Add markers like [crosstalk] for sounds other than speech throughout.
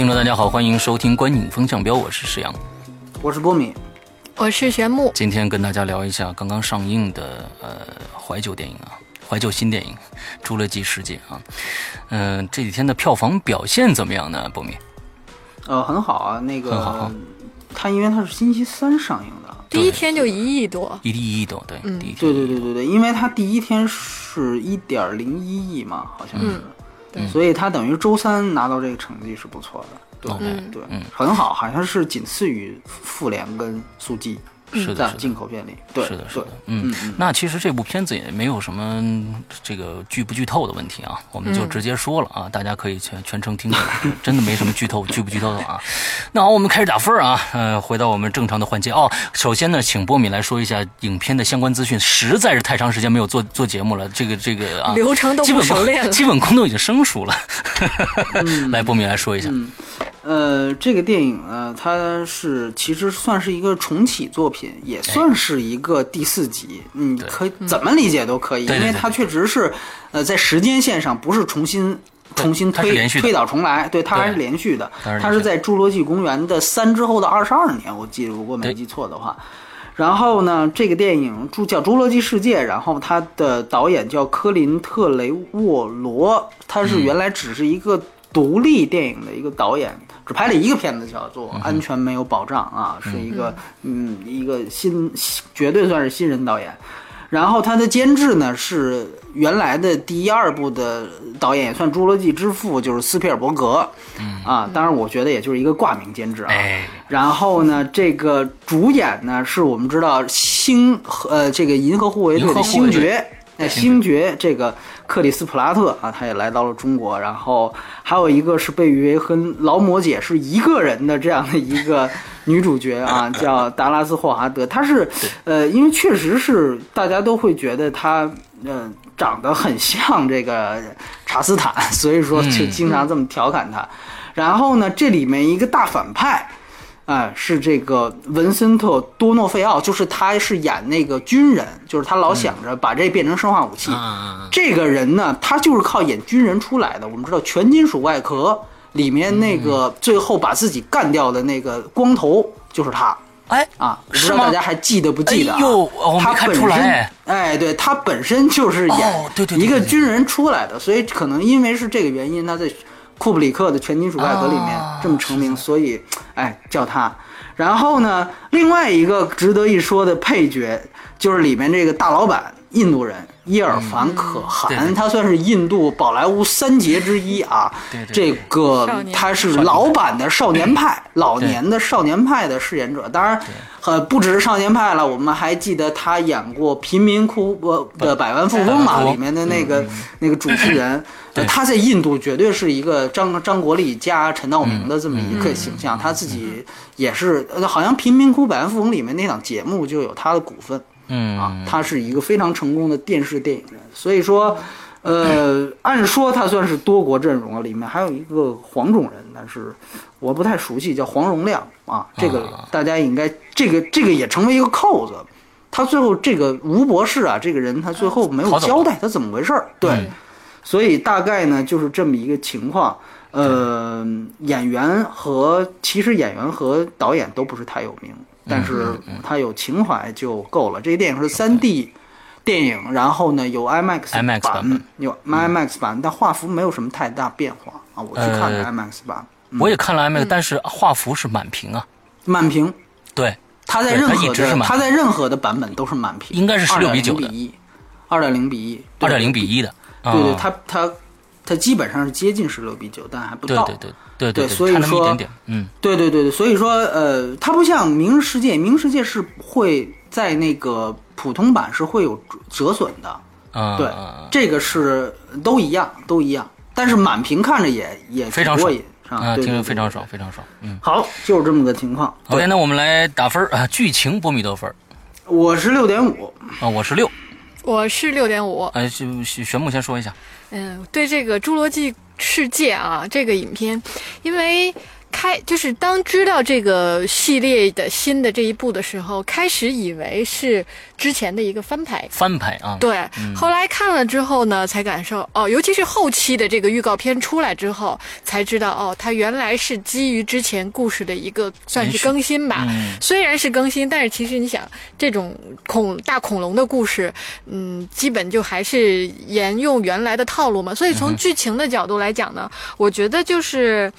听众，大家好，欢迎收听《观影风向标》，我是石阳，我是波米，我是玄木。今天跟大家聊一下刚刚上映的呃怀旧电影啊，怀旧新电影《侏罗纪世界》啊，嗯、这几天的票房表现怎么样呢？波米？呃，很好啊，那个很好。个它因为它是星期三上映的，第一天就一亿多，一亿一亿多，对，嗯。第一天。对对对对对，因为它第一天是一点零一亿嘛，好像是，嗯对。所以他等于周三拿到这个成绩是不错的，对、嗯。对，嗯。很好，好像是仅次于复联跟速激，在是的是的进口片里，对，是的，是的，嗯，那其实这部片子也没有什么这个剧不剧透的问题啊，我们就直接说了啊，大家可以全全程听着，真的没什么剧透剧不剧透的啊。那好，我们开始打分啊，呃，回到我们正常的环节哦。首先呢，请波米来说一下影片的相关资讯，实在是太长时间没有做做节目了，这个这个啊，流程都不基本功熟练了基本功都已经生疏了。[laughs] 来，波米来说一下，呃，这个电影呢，它是其实算是一个重启作品，也算是一个第四集，你可以怎么理解都可以，因为它确实是，呃，在时间线上不是重新。重新推推倒重来，对，它还是连续的。它是在《侏罗纪公园》的三之后的二十二年，我记得如果没记错的话。然后呢，这个电影著叫《侏罗纪世界》，然后它的导演叫科林特雷沃罗，他是原来只是一个独立电影的一个导演，只拍了一个片子，叫做《安全没有保障》啊，是一个嗯一个新绝对算是新人导演。然后他的监制呢是原来的第一二部的导演，也算《侏罗纪之父》，就是斯皮尔伯格。嗯啊，当然我觉得也就是一个挂名监制啊。哎，然后呢，这个主演呢是我们知道星呃这个银河护卫队的星爵，哎，星爵这个克里斯普拉特啊，他也来到了中国。然后还有一个是被誉为和劳模姐是一个人的这样的一个女主角啊，[laughs] 叫达拉斯霍华德。她是呃，因为确实是大家都会觉得她呃长得很像这个查斯坦，所以说就经常这么调侃她。然后呢，这里面一个大反派。啊，是这个文森特·多诺费奥，就是他是演那个军人，就是他老想着把这变成生化武器。啊，这个人呢，他就是靠演军人出来的。我们知道《全金属外壳》里面那个最后把自己干掉的那个光头就是他哎，啊，不知道大家还记得不记得、啊？哎呦我没他看本身出来哎，对他本身就是演一个军人出来的，所以可能因为是这个原因，他在库布里克的《全金属外壳》里面啊这么成名，所以哎叫他。然后呢，另外一个值得一说的配角就是里面这个大老板，印度人伊尔凡·可汗，他算是印度宝莱坞三杰之一啊。对对这个他是老版的少年派，[laughs] 老年的少年派的饰演者。当然，呃，不只是少年派了，我们还记得他演过《贫民窟呃的百万富翁》嘛，里面的那个那个主持人。他在印度绝对是一个张张国立加陈道明的这么一个形象，他自己也是，呃好像《贫民窟百万富翁》里面那档节目就有他的股份。嗯啊，他是一个非常成功的电视电影。人，所以说，呃，[laughs] 按说他算是多国阵容啊，里面还有一个黄种人，但是我不太熟悉，叫黄荣亮啊，这个啊大家应该这个这个也成为一个扣子。他最后这个吴博士啊，这个人他最后没有交代他怎么回事儿，对，所以大概呢就是这么一个情况。呃，演员和其实演员和导演都不是太有名，但是他有情怀就够了。这个电影是三 D 电影，然后呢有 IMAX IMAX 版。本有 IMAX 版，但画幅没有什么太大变化啊。我去看了呃 IMAX 版，我也看了 IMAX，但是画幅是满屏啊，满屏，对，他在任何的一直是满它在任何的版本都是满屏，应该是16比九的。比一，二点零比一，二点零比一的，对对，啊它它它基本上是接近十六比九，但还不到。对对对对所以说点点，嗯，对对对对，所以说呃，它不像《明日世界》，《明日世界》是会在那个普通版是会有折折损的，啊，对，这个是都一样，都一样。但是满屏看着也也非常过瘾，啊，听着非常爽，非常爽。嗯好，就是这么个情况。，OK，那我们来打分啊，剧情波米多分我是六点五，啊，我是六，我是六点五。呃，玄玄木先说一下，嗯，对这个《侏罗纪世界》啊，这个影片，因为开就是当知道这个系列的新的这一部的时候，开始以为是之前的一个翻拍。翻拍啊，对，后来看了之后呢，才感受哦，尤其是后期的这个预告片出来之后，才知道哦，它原来是基于之前故事的一个算是更新吧。嗯虽然是更新，但是其实你想，这种恐大恐龙的故事，嗯，基本就还是沿用原来的套路嘛。所以从剧情的角度来讲呢，我觉得就是，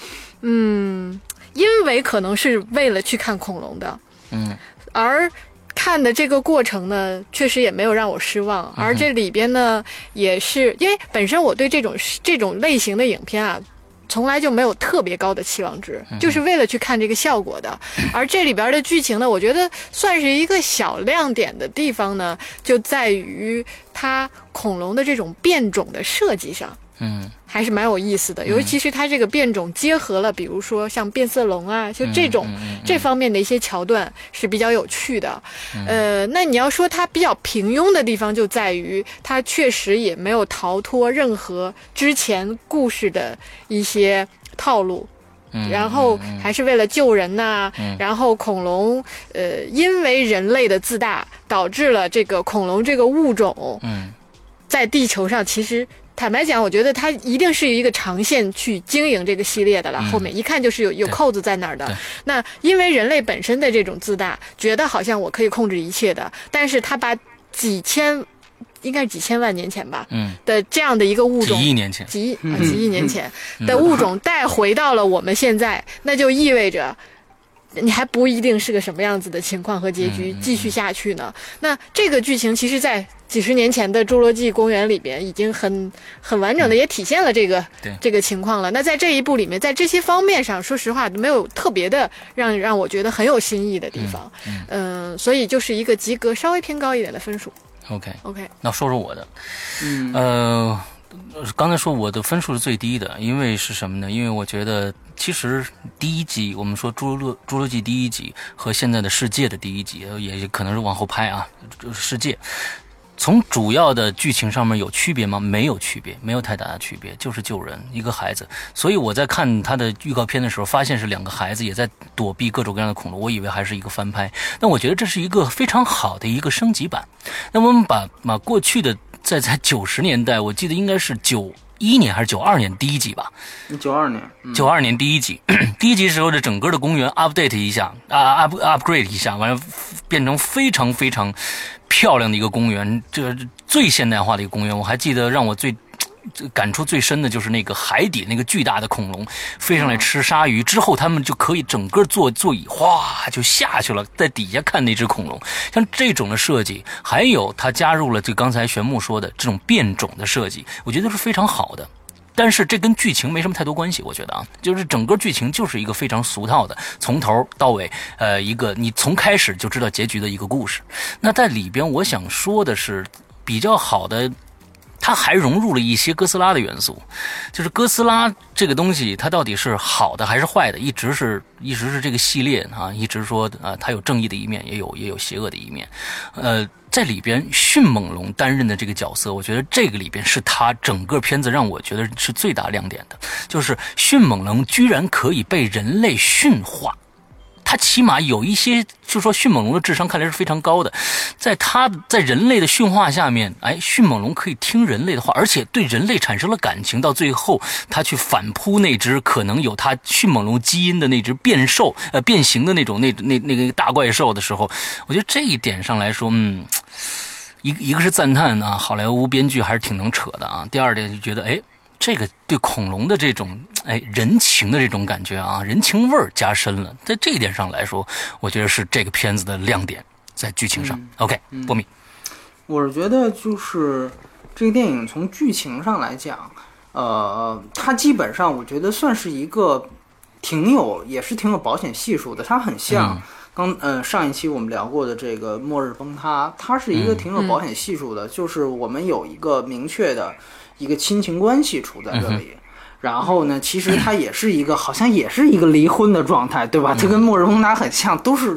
嗯，因为可能是为了去看恐龙的，嗯而看的这个过程呢，确实也没有让我失望。而这里边呢，也是因为本身我对这种这种类型的影片啊。从来就没有特别高的期望值，就是为了去看这个效果的。而这里边的剧情呢，我觉得算是一个小亮点的地方呢，就在于它恐龙的这种变种的设计上。嗯。还是蛮有意思的，尤其是它这个变种结合了，比如说像变色龙啊，就这种、这方面的一些桥段是比较有趣的。呃，那你要说它比较平庸的地方，就在于它确实也没有逃脱任何之前故事的一些套路。嗯，然后还是为了救人呐、然后恐龙，呃，因为人类的自大，导致了这个恐龙这个物种，嗯。在地球上，其实坦白讲，我觉得它一定是一个长线去经营这个系列的了。后面一看就是有有扣子在那儿的。那因为人类本身的这种自大，觉得好像我可以控制一切的，但是他把几千，应该是几千万年前吧嗯，的这样的一个物种几，亿年前，几亿啊，几亿年前的物种带回到了我们现在，那就意味着。你还不一定是个什么样子的情况和结局继续下去呢？那这个剧情其实，在几十年前的《侏罗纪公园》里边已经很很完整的也体现了这个对这个情况了。那在这一部里面，在这些方面上，说实话没有特别的让让我觉得很有新意的地方。嗯、所以就是一个及格稍微偏高一点的分数。OK，OK，那说说我的，嗯呃，刚才说我的分数是最低的，因为是什么呢？因为我觉得其实第一集我们说《侏罗侏罗纪》第一集和现在的世界的第一集，也可能是往后拍啊，就是世界。从主要的剧情上面有区别吗？没有区别，没有太大的区别，就是救人，一个孩子。所以我在看他的预告片的时候，发现是两个孩子也在躲避各种各样的恐龙，我以为还是一个翻拍。但我觉得这是一个非常好的一个升级版。那我们把把过去的在在九十年代，我记得应该是九一年还是九二年第一集吧，九二年，嗯九二年第一集，第一集时候的整个的公园 update 一下啊 up upgrade 一下，完了变成非常非常漂亮的一个公园，这最现代化的一个公园。我还记得让我最。这感触最深的就是那个海底那个巨大的恐龙飞上来吃鲨鱼之后，他们就可以整个坐座椅哗就下去了，在底下看那只恐龙。像这种的设计，还有它加入了就刚才玄木说的这种变种的设计，我觉得是非常好的。但是这跟剧情没什么太多关系，我觉得啊，就是整个剧情就是一个非常俗套的，从头到尾，呃，一个你从开始就知道结局的一个故事。那在里边，我想说的是比较好的。它还融入了一些哥斯拉的元素，就是哥斯拉这个东西，它到底是好的还是坏的，一直是一直是这个系列啊，一直说啊，它有正义的一面，也有也有邪恶的一面，呃，在里边迅猛龙担任的这个角色，我觉得这个里边是他整个片子让我觉得是最大亮点的，就是迅猛龙居然可以被人类驯化。它起码有一些，就说迅猛龙的智商看来是非常高的，在它在人类的驯化下面，哎，迅猛龙可以听人类的话，而且对人类产生了感情。到最后，它去反扑那只可能有它迅猛龙基因的那只变兽，呃，变形的那种那那那个大怪兽的时候，我觉得这一点上来说，嗯，一一个是赞叹啊，好莱坞编剧还是挺能扯的啊。第二点就觉得，哎。这个对恐龙的这种哎人情的这种感觉啊，人情味儿加深了。在这一点上来说，我觉得是这个片子的亮点，在剧情上。OK，波米，我是觉得就是这个电影从剧情上来讲，呃，它基本上我觉得算是一个挺有，也是挺有保险系数的。它很像嗯刚呃上一期我们聊过的这个《末日崩塌》，它是一个嗯挺有保险系数的，就是我们有一个明确的一个亲情关系处在这里。然后呢，其实他也是一个，好像也是一个离婚的状态，对吧？他跟末日崩塌很像，都是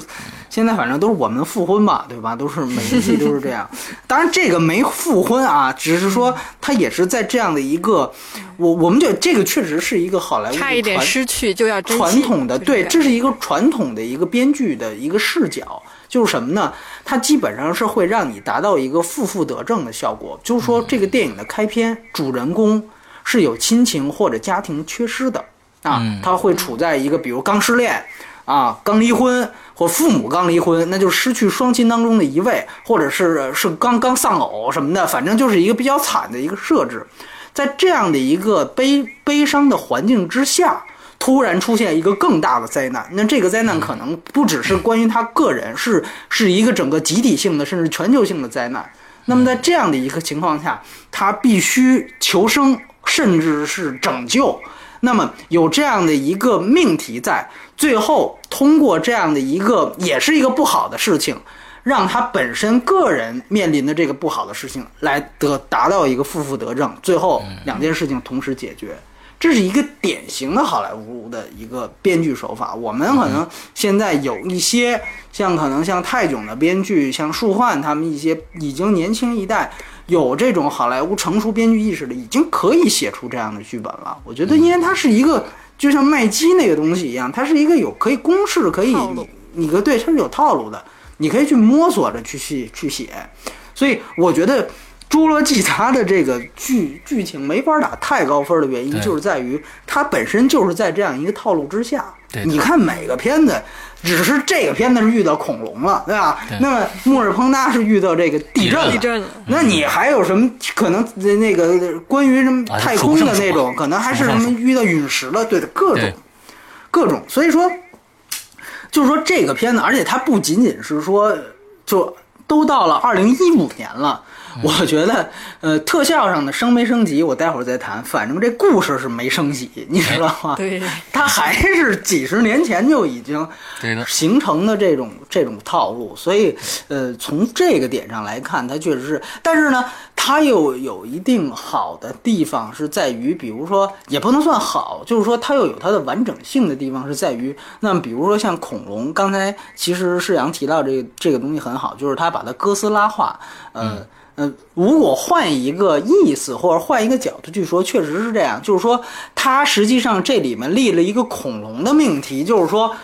现在反正都是我们复婚吧，对吧？[laughs] 都是每一季都是这样。当然这个没复婚啊，只是说他也是在这样的一个，我我们觉得这个确实是一个好莱坞差一点传失去就要传统的，对，这是一个个传统的一个编剧的一个视角，就是什么呢？它基本上是会让你达到一个负负得正的效果，就是说这个电影的开篇，主人公是有亲情或者家庭缺失的啊，他会处在一个比如刚失恋啊、刚离婚或父母刚离婚，那就失去双亲当中的一位，或者是是刚刚丧偶什么的，反正就是一个比较惨的一个设置。在这样的一个悲悲伤的环境之下，突然出现一个更大的灾难，那这个灾难可能不只是关于他个人，是是一个整个集体性的，甚至全球性的灾难。那么在这样的一个情况下，他必须求生，甚至是拯救。那么有这样的一个命题在，最后通过这样的一个也是一个不好的事情，让他本身个人面临的这个不好的事情来得达到一个负负得正，最后两件事情同时解决。这是一个典型的好莱坞的一个编剧手法。我们可能现在有一些像可能像泰囧的编剧，像树焕他们一些已经年轻一代有这种好莱坞成熟编剧意识的，已经可以写出这样的剧本了。我觉得，因为它是一个就像麦基那个东西一样，它是一个有可以公式可以你你个对它是有套路的，你可以去摸索着去去去写。所以我觉得《侏罗纪》它的这个剧剧情没法打太高分的原因，就是在于它本身就是在这样一个套路之下。你看每个片子，只是这个片子是遇到恐龙了，对吧？对那么末日崩塌是遇到这个地震了。地震了，那你还有什么可能？那个关于什么啊太空的那种，可能还是什么遇到陨石了，对的，各种各种。所以说，就是说这个片子，而且它不仅仅是说，就都到了二零一五年了。我觉得，呃，特效上的升没升级，我待会儿再谈。反正这故事是没升级，你知道吗？对，它还是几十年前就已经对的，形成的这种这种套路，所以呃，从这个点上来看，它确实是，但是呢，它又有一定好的地方是在于，比如说也不能算好，就是说它又有它的完整性的地方是在于，那么比如说像恐龙，刚才其实世阳提到这个这个东西很好，就是他把它哥斯拉化，呃。呃，如果换一个意思或者换一个角度去说，确实是这样。就是说，它实际上这里面立了一个恐龙的命题，就是说，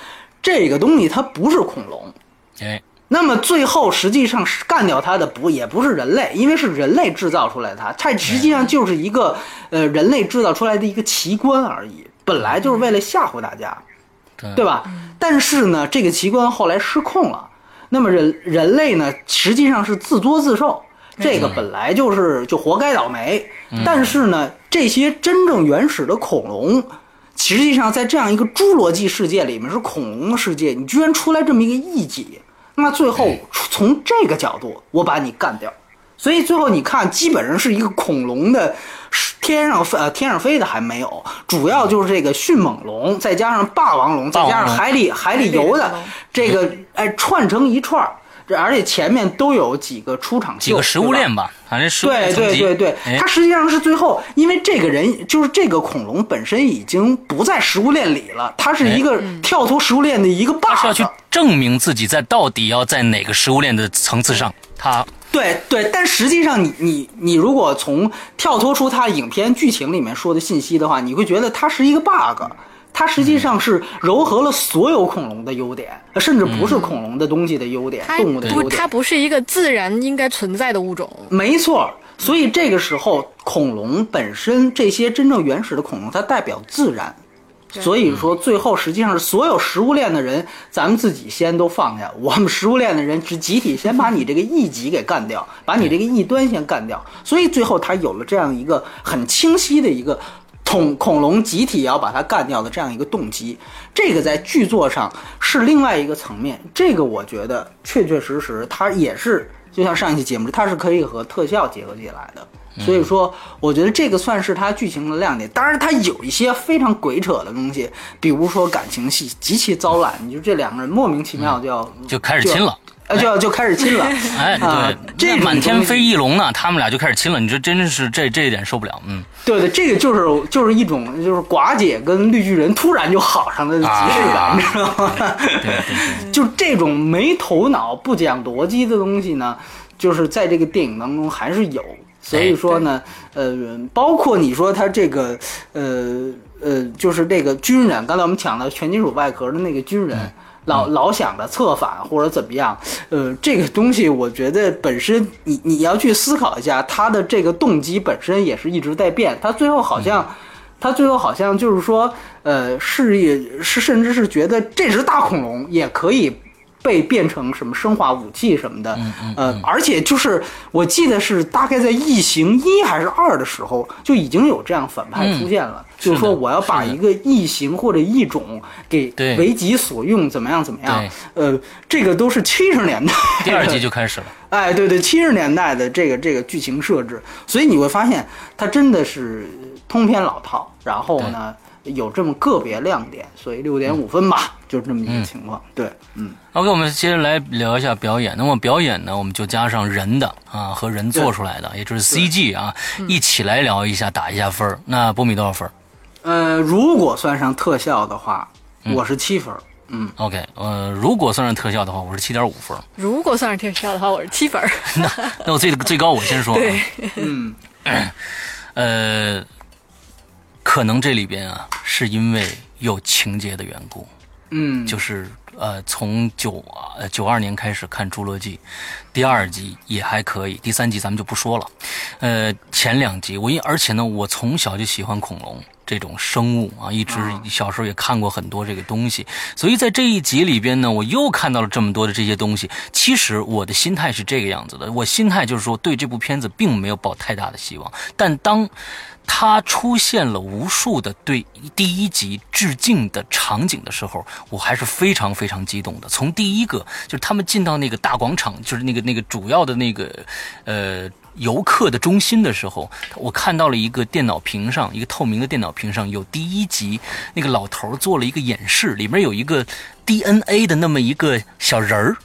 这个东西它不是恐龙。哎，那么最后实际上是干掉它的不也不是人类，因为是人类制造出来的它，它实际上就是一个呃人类制造出来的一个奇观而已，本来就是为了吓唬大家。对对吧？但是呢，这个奇观后来失控了。那么人人类呢，实际上是自作自受，这个本来就是就活该倒霉。但是呢，这些真正原始的恐龙，实际上在这样一个侏罗纪世界里面是恐龙的世界，你居然出来这么一个异己，那最后从这个角度，我把你干掉。所以最后你看，基本上是一个恐龙的天上飞呃天上飞的还没有，主要就是这个迅猛龙，再加上霸王龙，再加上海里海里游的这个哎串成一串儿，这而且前面都有几个出场秀，几个食物链吧，反正是对对对对，哎它实际上是最后，因为这个人就是这个恐龙本身已经不在食物链里了，它是一个跳脱食物链的一个 bug，他是要去证明自己在到底要在哪个食物链的层次上，他对对，但实际上你你你如果从跳脱出它影片剧情里面说的信息的话，你会觉得它是一个 bug。它实际上是糅合了所有恐龙的优点，甚至不是恐龙的东西的优点，它动物的优不，点。它不是一个自然应该存在的物种。没错，所以这个时候，恐龙本身这些真正原始的恐龙，它代表自然。所以说，最后实际上是所有食物链的人，咱们自己先都放下。我们食物链的人是集体先把你这个异己给干掉，把你这个异端先干掉。所以最后它有了这样一个很清晰的一个恐恐龙集体要把它干掉的这样一个动机。这个在剧作上是另外一个层面。这个我觉得确确实实，它也是就像上一期节目，它是可以和特效结合起来的。所以说，我觉得这个算是它剧情的亮点。当然，它有一些非常鬼扯的东西，比如说感情戏极其糟烂，你就这两个人莫名其妙就要、就开始亲了。呃，就要就开始亲了。[laughs] 哎，啊对，这满天飞翼龙呢，他们俩就开始亲了，你这真是这这一点受不了，嗯，对对，这个就是就是一种就是寡姐跟绿巨人突然就好上的即视感，啊你知道吗？对对对，[laughs] 就这种没头脑、不讲逻辑的东西呢，就是在这个电影当中还是有。所以说呢，呃，包括你说他这个，呃呃，就是这个军人，刚才我们讲的全金属外壳的那个军人，老老想着策反或者怎么样，呃，这个东西我觉得本身你你要去思考一下，他的这个动机本身也是一直在变，他最后好像。他最后好像就是说，呃，是也是甚至是觉得这只大恐龙也可以被变成什么生化武器什么的，呃，而且就是我记得是大概在《异形一》还是二的时候就已经有这样反派出现了，就是说我要把一个异形或者异种给为己所用，怎么样怎么样？呃，这个都是七十年代 [laughs] 第二集就开始了，[laughs] 哎，对对，七十年代的这个这个剧情设置，所以你会发现它真的是通篇老套，然后呢有这么个别亮点，所以六点五分吧，就是这么一个情况。对，嗯，OK，我们接着来聊一下表演。那么表演呢，我们就加上人的啊和人做出来的，也就是 CG 啊，一起来聊一下，打一下分儿。那波米多少分儿呃，如果算上特效的话，我是七分儿。嗯，？OK，呃，如果算上特效的话，我是七点五分。如果算上特效的话，我是七分 [laughs] 那。那我最最高我先说啊，对，嗯，[coughs] 呃，可能这里边啊，是因为有情节的缘故，嗯，就是呃，从九呃九二年开始看《侏罗纪》，第二集也还可以，第三集咱们就不说了。呃，前两集我因而且呢，我从小就喜欢恐龙这种生物啊，一直小时候也看过很多这个东西，所以在这一集里边呢，我又看到了这么多的这些东西。其实我的心态是这个样子的，我心态就是说对这部片子并没有抱太大的希望，但当它出现了无数的对第一集致敬的场景的时候，我还是非常非常激动的。从第一个就是他们进到那个大广场，就是那个那个主要的那个呃游客的中心的时候，我看到了一个电脑屏上，一个透明的电脑屏上有第一集那个老头做了一个演示，里面有一个 DNA 的那么一个小人儿。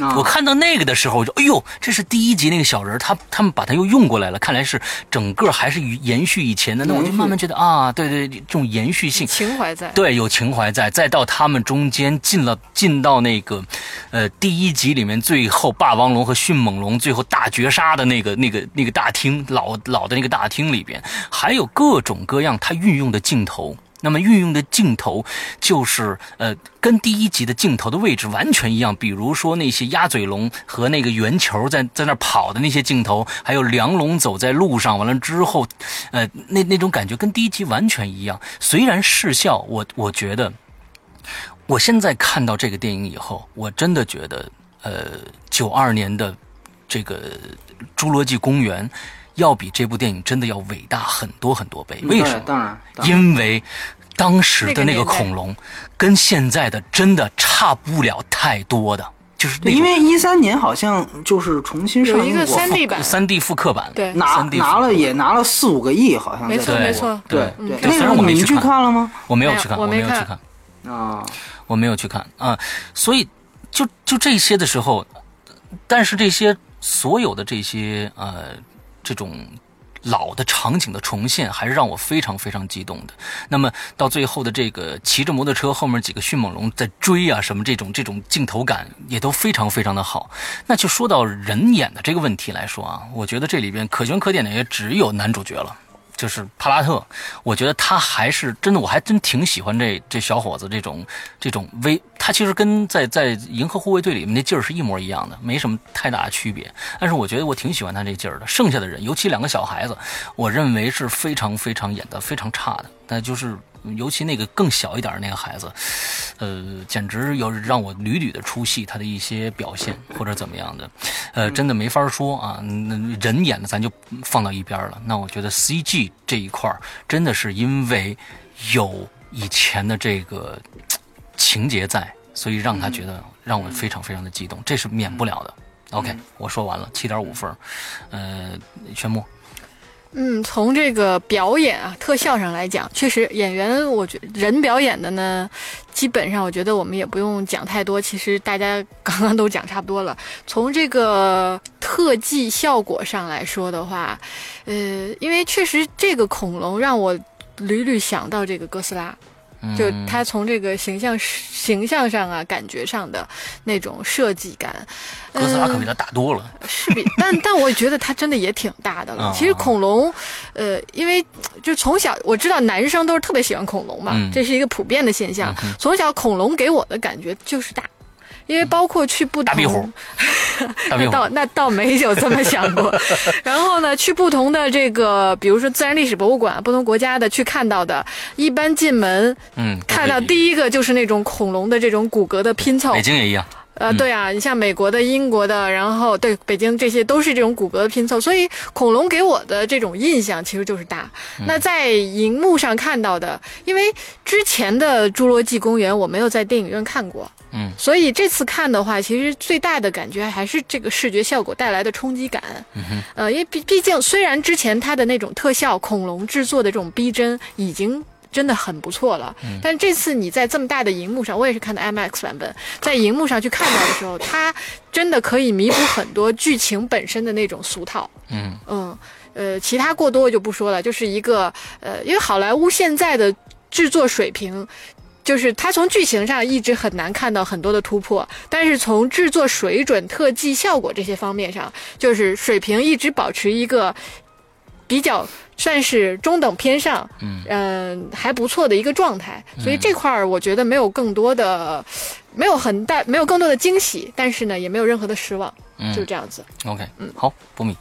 啊我看到那个的时候，我就哎呦，这是第一集那个小人儿，他他们把他又用过来了，看来是整个还是延续以前的。那我就慢慢觉得啊，对对，这种延续性，情怀在。对，有情怀在，再到他们中间进了进到那个，呃，第一集里面最后霸王龙和迅猛龙最后大绝杀的那个那个那个大厅老老的那个大厅里边，还有各种各样他运用的镜头。那么运用的镜头就是呃，跟第一集的镜头的位置完全一样。比如说那些鸭嘴龙和那个圆球在在那跑的那些镜头，还有梁龙走在路上，完了之后，呃，那那种感觉跟第一集完全一样。虽然视效，我我觉得，我现在看到这个电影以后，我真的觉得，呃，九二年的这个《侏罗纪公园》要比这部电影真的要伟大很多很多倍。为什么？当然，当然因为当时的那个恐龙跟现在的真的差不了太多的，就是因为一三年好像就是重新上有一个映过，三 D 版，三 D 复刻版，对拿拿了也拿了四五个亿，好像没错没错对对对，就虽然那个你们去我没去看看了吗？我没有去看，我没有去看。啊，我没有去看啊，所以就就这些的时候，但是这些所有的这些呃这种老的场景的重现，还是让我非常非常激动的。那么到最后的这个骑着摩托车后面几个迅猛龙在追啊什么这种这种镜头感也都非常非常的好。那就说到人演的这个问题来说啊，我觉得这里边可圈可点的也只有男主角了。就是帕拉特，我觉得他还是真的，我还真挺喜欢这这小伙子这种这种威，他其实跟在在《银河护卫队》里面那劲儿是一模一样的，没什么太大的区别。但是我觉得我挺喜欢他这劲儿的。剩下的人，尤其两个小孩子，我认为是非常非常演的非常差的。但就是尤其那个更小一点的那个孩子，呃，简直有让我屡屡的出戏，他的一些表现 [laughs] 或者怎么样的，呃，真的没法说啊。那人演的咱就放到一边了。那我觉得 CG 这一块儿真的是因为有以前的这个情节在，所以让他觉得让我非常非常的激动，这是免不了的。OK，我说完了，七点五分，呃，宣木，嗯，从这个表演啊、特效上来讲，确实演员，我觉人表演的呢，基本上我觉得我们也不用讲太多。其实大家 [laughs] 刚刚都讲差不多了。从这个特技效果上来说的话，呃，因为确实这个恐龙让我屡屡想到这个哥斯拉。就他从这个形象形象上啊，感觉上的那种设计感，哥斯拉可比他大多了。是比，[laughs] 但但我觉得他真的也挺大的了。其实恐龙，呃，因为就从小我知道男生都是特别喜欢恐龙嘛，这是一个普遍的现象。从小恐龙给我的感觉就是大。因为包括去不同，大壁虎，[laughs] 那倒那倒没有这么想过。[laughs] 然后呢，去不同的这个，比如说自然历史博物馆，不同国家的去看到的，一般进门，嗯，看到第一个就是那种恐龙的这种骨骼的拼凑。北京也一样。呃，对啊，你像美国的、英国的，然后对北京这些都是这种骨骼的拼凑，所以恐龙给我的这种印象其实就是大。那在荧幕上看到的，因为之前的《侏罗纪公园》我没有在电影院看过。嗯，所以这次看的话，其实最大的感觉还是这个视觉效果带来的冲击感。嗯，呃，因为毕毕竟虽然之前它的那种特效恐龙制作的这种逼真已经真的很不错了，嗯，但这次你在这么大的荧幕上，我也是看的 IMAX 版本，在荧幕上去看到的时候，它真的可以弥补很多剧情本身的那种俗套。嗯嗯，呃，其他过多就不说了，就是一个呃，因为好莱坞现在的制作水平。就是它从剧情上一直很难看到很多的突破，但是从制作水准、特技效果这些方面上，就是水平一直保持一个比较算是中等偏上，嗯还不错的一个状态。所以这块儿我觉得没有更多的，没有很大，没有更多的惊喜，但是呢也没有任何的失望，就这样子。OK，嗯，好，波米。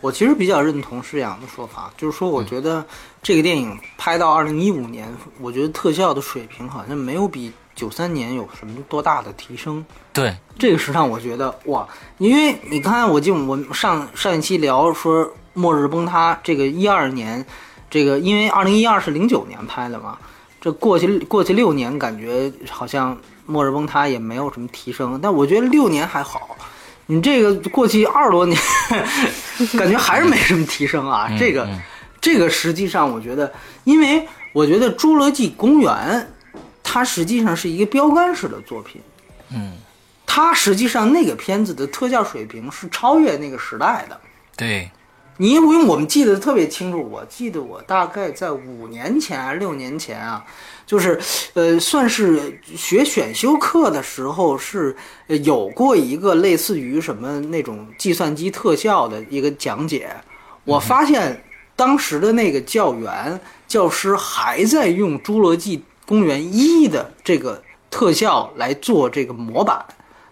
我其实比较认同施洋的说法，就是说，我觉得这个电影拍到二零一五年，我觉得特效的水平好像没有比九三年有什么多大的提升。对，这个是让我觉得哇，因为你看，我就我上上一期聊说《末日崩塌》这个一二年，这个因为二零一二是零九年拍的嘛，这过去过去六年，感觉好像《末日崩塌》也没有什么提升，但我觉得六年还好。你这个过去二十多年，[laughs] 感觉还是没什么提升啊。这个，这个实际上我觉得，因为我觉得《侏罗纪公园》它实际上是一个标杆式的作品。嗯，它实际上那个片子的特效水平是超越那个时代的。对，你因为我们记得特别清楚，我记得我大概在五年前还是六年前啊。就是，呃，算是学选修课的时候是有过一个类似于什么那种计算机特效的一个讲解。我发现当时的那个教员教师还在用《侏罗纪公园一》的这个特效来做这个模板。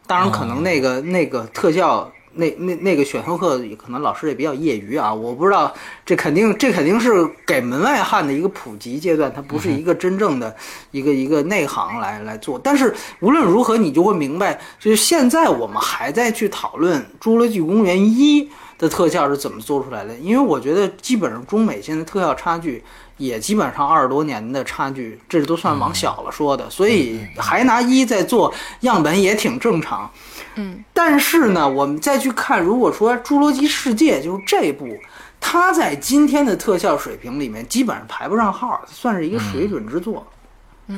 当然，可能那个那个特效。那那那个选修课可能老师也比较业余啊，我不知道，这肯定这肯定是给门外汉的一个普及阶段，它不是一个真正的一个一个内行来来做。但是无论如何，你就会明白，就是现在我们还在去讨论《侏罗纪公园一》的特效是怎么做出来的，因为我觉得基本上中美现在特效差距也基本上二十多年的差距，这都算往小了说的，所以还拿一在做样本也挺正常。嗯，但是呢，我们再去看，如果说《侏罗纪世界》就是这部，它在今天的特效水平里面基本上排不上号，算是一个水准之作，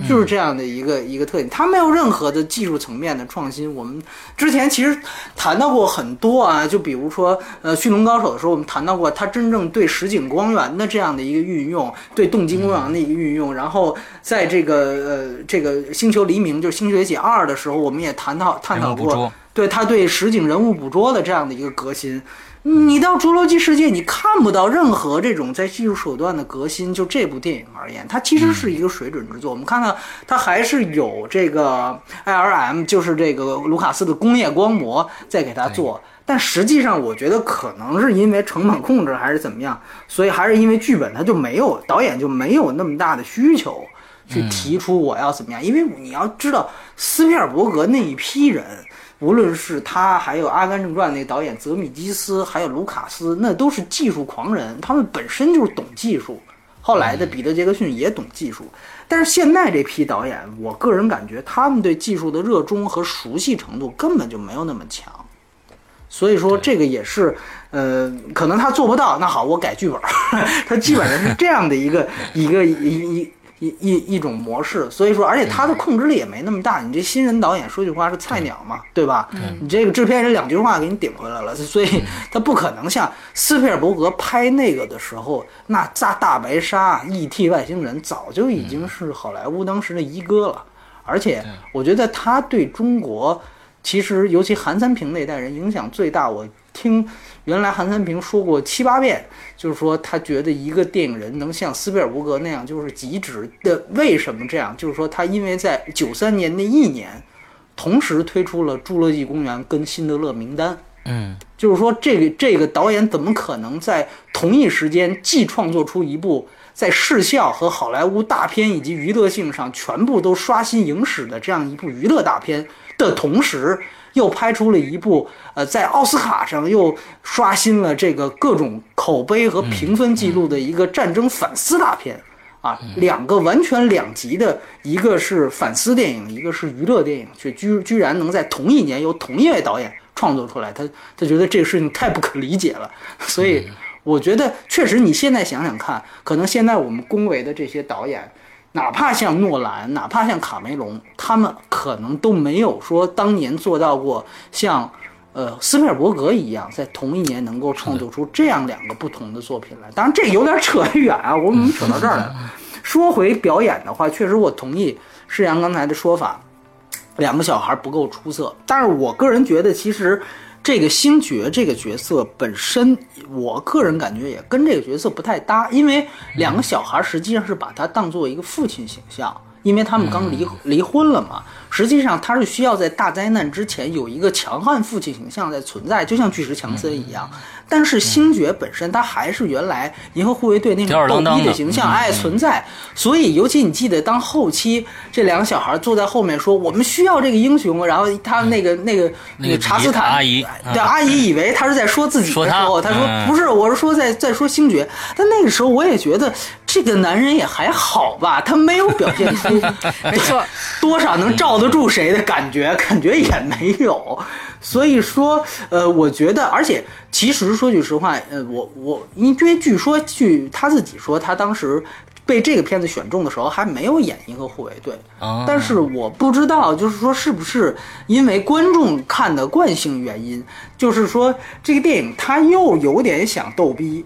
就是这样的一个一个特点。它没有任何的技术层面的创新。我们之前其实谈到过很多啊，就比如说呃《驯龙高手》的时候，我们谈到过它真正对实景光源的这样的一个运用，对动机光源的一个运用。然后在这个呃这个《星球黎明》就是《星学解二》的时候，我们也谈到探讨过。对他对实景人物捕捉的这样的一个革新，你到《侏罗纪世界》，你看不到任何这种在技术手段的革新。就这部电影而言，它其实是一个水准之作。我们看到它还是有这个 IRM，就是这个卢卡斯的工业光魔在给它做。但实际上，我觉得可能是因为成本控制还是怎么样，所以还是因为剧本它就没有导演就没有那么大的需求去提出我要怎么样。因为你要知道，斯皮尔伯格那一批人。无论是他，还有《阿甘正传》那导演泽米基斯，还有卢卡斯，那都是技术狂人，他们本身就是懂技术。后来的彼得·杰克逊也懂技术，但是现在这批导演，我个人感觉他们对技术的热衷和熟悉程度根本就没有那么强。所以说，这个也是，呃，可能他做不到，那好，我改剧本儿，[laughs] 他基本上是这样的一个一个一一一一一种模式。所以说，而且他的控制力也没那么大。你这新人导演说句话是菜鸟嘛，对吧？你这个制片人两句话给你顶回来了，所以他不可能像斯皮尔伯格拍那个的时候，那大大白鲨、E.T. 外星人早就已经是好莱坞当时的一哥了。而且我觉得他对中国，其实尤其韩三平那代人影响最大。我听原来韩三平说过七八遍，就是说他觉得一个电影人能像斯皮尔伯格那样，就是极致的。为什么这样？就是说他因为在九三年那一年，同时推出了《侏罗纪公园》跟《辛德勒名单》。嗯，就是说这个这个导演怎么可能在同一时间既创作出一部？在视效和好莱坞大片以及娱乐性上全部都刷新影史的这样一部娱乐大片的同时，又拍出了一部呃在奥斯卡上又刷新了这个各种口碑和评分记录的一个战争反思大片。啊，两个完全两极的，一个是反思电影，一个是娱乐电影，却居居然能在同一年由同一位导演创作出来，他他觉得这个事情太不可理解了，[laughs] 所以。我觉得确实，你现在想想看，可能现在我们恭维的这些导演，哪怕像诺兰，哪怕像卡梅隆，他们可能都没有说当年做到过像，呃，斯皮尔伯格一样，在同一年能够创作出这样两个不同的作品来。当然，这有点扯远啊，[laughs] 我们扯到这儿来了。说回表演的话，确实我同意施阳刚才的说法，两个小孩不够出色。但是我个人觉得，其实。这个星爵这个角色本身，我个人感觉也跟这个角色不太搭，因为两个小孩实际上是把他当做一个父亲形象，因为他们刚离离婚了嘛。实际上他是需要在大灾难之前有一个强悍父亲形象在存在，就像巨石强森一样。但是星爵本身他还是原来银河护卫队那种逗逼的形象哎存在，所以尤其你记得当后期这两个小孩坐在后面说我们需要这个英雄，然后他那个那个那个查斯坦阿姨对阿姨以为他是在说自己的时候，他说不是，我是说在在说星爵。但那个时候我也觉得这个男人也还好吧，他没有表现出 [laughs] 没错 [laughs] 多少能罩得住谁的感觉，感觉也没有。所以说，呃，我觉得，而且其实说句实话，呃，我我因为据说据他自己说，他当时被这个片子选中的时候还没有演《一个护卫队》，但是我不知道，就是说是不是因为观众看的惯性原因，就是说这个电影他又有点想逗逼，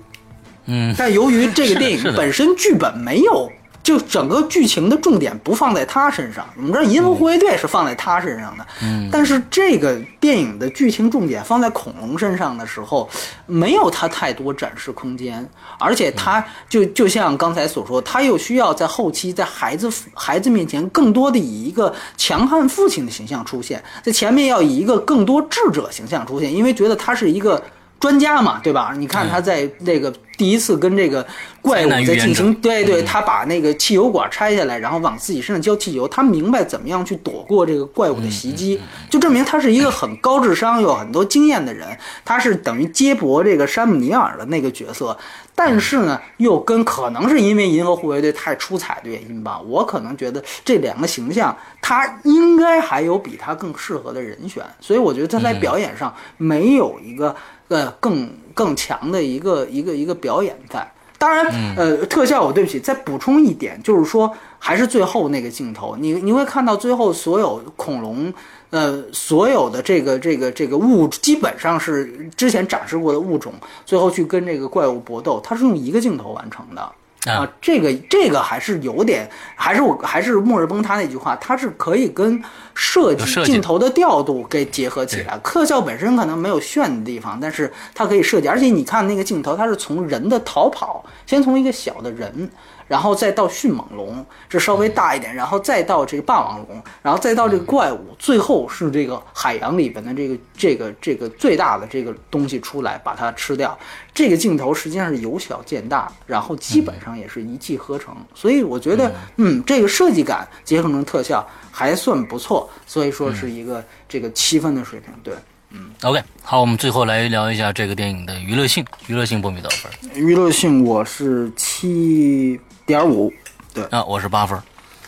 嗯，但由于这个电影本身剧本没有。就整个剧情的重点不放在他身上，我们知道《银河护卫队》是放在他身上的，嗯，但是这个电影的剧情重点放在恐龙身上的时候，没有他太多展示空间，而且他就就像刚才所说，他又需要在后期在孩子孩子面前更多的以一个强悍父亲的形象出现，在前面要以一个更多智者形象出现，因为觉得他是一个专家嘛，对吧？你看他在那个。第一次跟这个怪物在进行，对对，他把那个汽油管拆下来，然后往自己身上浇汽油，他明白怎么样去躲过这个怪物的袭击，就证明他是一个很高智商、有很多经验的人。他是等于接驳这个山姆尼尔的那个角色，但是呢，又跟可能是因为银河护卫队太出彩的原因吧，我可能觉得这两个形象，他应该还有比他更适合的人选，所以我觉得他在表演上没有一个呃更。更强的一个一个一个表演在，当然，呃，特效我对不起，再补充一点，就是说，还是最后那个镜头，你你会看到最后所有恐龙，呃，所有的这个这个这个物基本上是之前展示过的物种，最后去跟这个怪物搏斗，它是用一个镜头完成的。啊，这个这个还是有点，还是我还是末日崩塌那句话，它是可以跟设计镜头的调度给结合起来。特效本身可能没有炫的地方，但是它可以设计。而且你看那个镜头，它是从人的逃跑，先从一个小的人。然后再到迅猛龙，这稍微大一点，然后再到这个霸王龙，然后再到这个怪物，最后是这个海洋里边的这个这个这个最大的这个东西出来把它吃掉。这个镜头实际上是由小见大，然后基本上也是一气呵成。所以我觉得，嗯，这个设计感结合成特效还算不错，所以说是一个这个七分的水平。对，嗯，OK，好，我们最后来聊一下这个电影的娱乐性。娱乐性波米多少分？娱乐性我是七。点五，对啊，我是八分，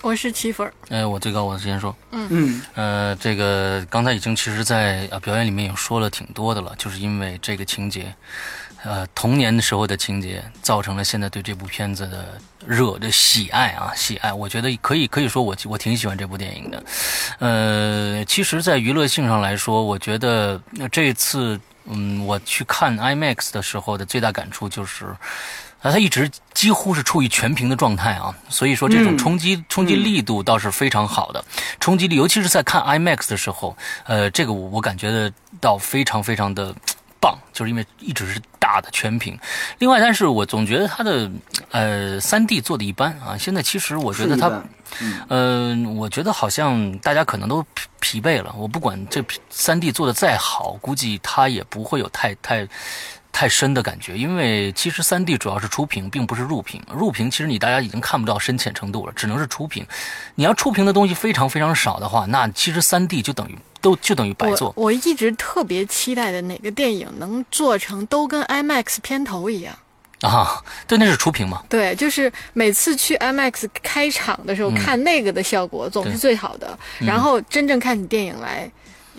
我是七分儿。哎，我最高，我先说。嗯嗯呃，这个刚才已经其实在，啊表演里面也说了挺多的了，就是因为这个情节，呃童年的时候的情节，造成了现在对这部片子的热的喜爱啊喜爱。我觉得可以可以说我我挺喜欢这部电影的。呃，其实，在娱乐性上来说，我觉得呃这次嗯我去看 IMAX 的时候的最大感触就是。啊，它一直几乎是处于全屏的状态啊，所以说这种嗯冲击、冲击力度倒是非常好的，冲击力，尤其是在看 IMAX 的时候，呃，这个我我感觉得到非常非常的棒，就是因为一直是大的全屏。另外，但是我总觉得它的呃三 D 做的一般啊，现在其实我觉得它嗯，我觉得好像大家可能都疲疲惫了。我不管这三 D 做的再好，估计它也不会有太太太深的感觉，因为其实三 D 主要是出屏，并不是入屏。入屏其实你大家已经看不到深浅程度了，只能是出屏。你要触屏的东西非常非常少的话，那其实三 D 就等于都就等于白做。我一直特别期待的哪个电影能做成都跟 IMAX 片头一样。啊，对，那是出屏嘛。对，就是每次去 IMAX 开场的时候、看那个的效果总是最好的，然后真正看起电影来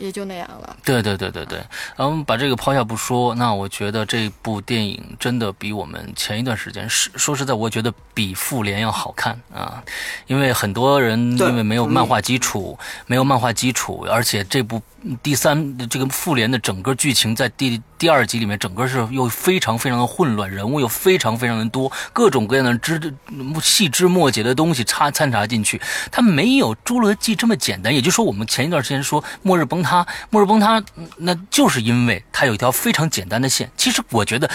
也就那样了。对对对对对，然后把这个抛下不说，那我觉得这部电影真的比我们前一段时间是说实在，我觉得比《复联》要好看啊，因为很多人因为没有漫画基础，没有漫画基础，而且这部第三这个《复联》的整个剧情在第第二集里面，整个是又非常非常的混乱，人物又非常非常的多，各种各样的枝细枝末节的东西插掺杂进去，它没有《侏罗纪》这么简单。也就是说，我们前一段时间说《末日崩塌》，《末日崩塌》那就是因为它有一条非常简单的线。其实我觉得。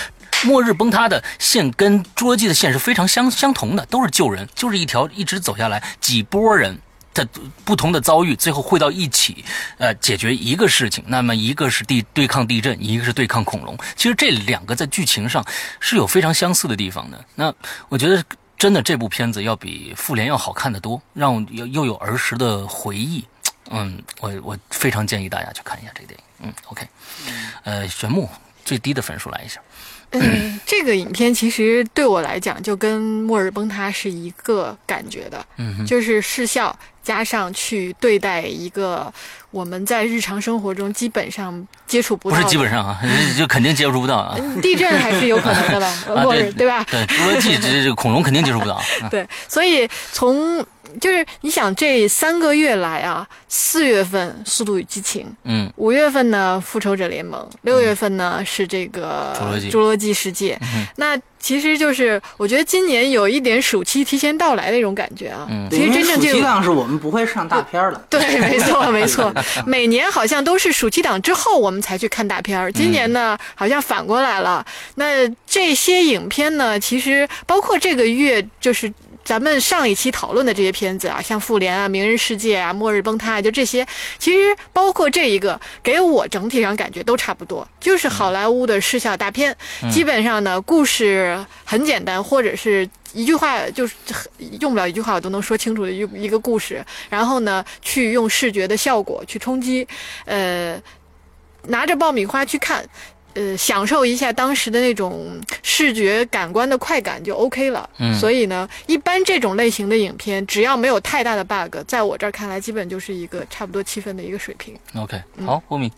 末日崩塌的线跟侏罗纪的线是非常相相同的，都是救人，就是一条一直走下来几波人的不同的遭遇，最后汇到一起，呃，解决一个事情。那么一个是地对抗地震，一个是对抗恐龙。其实这两个在剧情上是有非常相似的地方的。那我觉得真的这部片子要比《复联》要好看得多，让我又又有儿时的回忆。嗯，我我非常建议大家去看一下这个电影。嗯，OK，呃，玄木最低的分数来一下。嗯，这个影片其实对我来讲就跟《末日崩塌》是一个感觉的，嗯，就是视效加上去对待一个我们在日常生活中基本上接触不不到不，是基本上啊，[laughs] 就肯定接触不到啊。嗯地震还是有可能的吧？[laughs] 啊，末对日对吧？对，侏罗纪这这个恐龙肯定接触不到啊。[laughs] 对，所以从就是你想这三个月来啊，四月份《速度与激情》，嗯五月份呢《复仇者联盟》，六月份呢是这个侏罗纪侏罗纪世界。嗯那其实就是我觉得今年有一点暑期提前到来的一种感觉啊。嗯其实真正暑进入期档是我们不会上大片儿的。[laughs] 对，没错，[laughs] 没错。每年好像都是暑期档之后我们才去看大片儿，今年呢好像反过来了。那这些影片呢，其实包括这个月就是。咱们上一期讨论的这些片子啊，像《复联》啊、《明日世界》啊、《末日崩塌》啊，就这些，其实包括这一个，给我整体上感觉都差不多，就是好莱坞的视效大片。基本上呢，故事很简单，或者是一句话就是用不了一句话我都能说清楚的一一个故事。然后呢，去用视觉的效果去冲击，呃，拿着爆米花去看。呃，享受一下当时的那种视觉感官的快感就 OK 了。嗯所以呢，一般这种类型的影片，只要没有太大的 bug，在我这儿看来，基本就是一个差不多七分的一个水平。，OK，好，波米，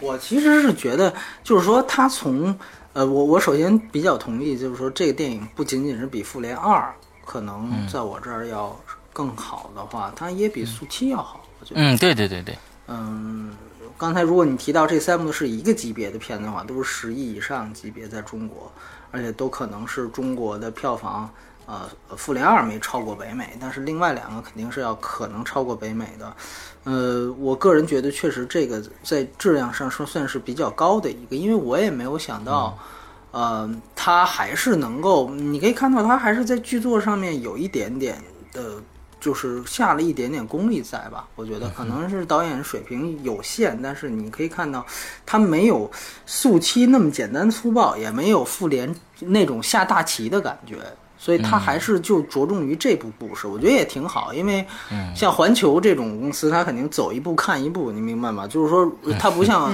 我其实是觉得，就是说他从呃，我我首先比较同意，就是说这个电影不仅仅是比《复联二》可能在我这儿要更好的话，它也比《速七》要好。我觉得，嗯，对对对对，嗯，刚才如果你提到这三部是一个级别的片子的话，都是十亿以上级别，在中国，而且都可能是中国的票房。呃，《复联二》没超过北美，但是另外两个肯定是要可能超过北美的。呃，我个人觉得确实这个在质量上说算是比较高的一个，因为我也没有想到，呃，它还是能够，你可以看到它还是在剧作上面有一点点的，就是下了一点点功力在吧？我觉得可能是导演水平有限，但是你可以看到，他没有速七那么简单粗暴，也没有复联那种下大棋的感觉。所以他还是就着重于这部故事，我觉得也挺好，因为像环球这种公司，它肯定走一步看一步，你明白吗？就是说，它不像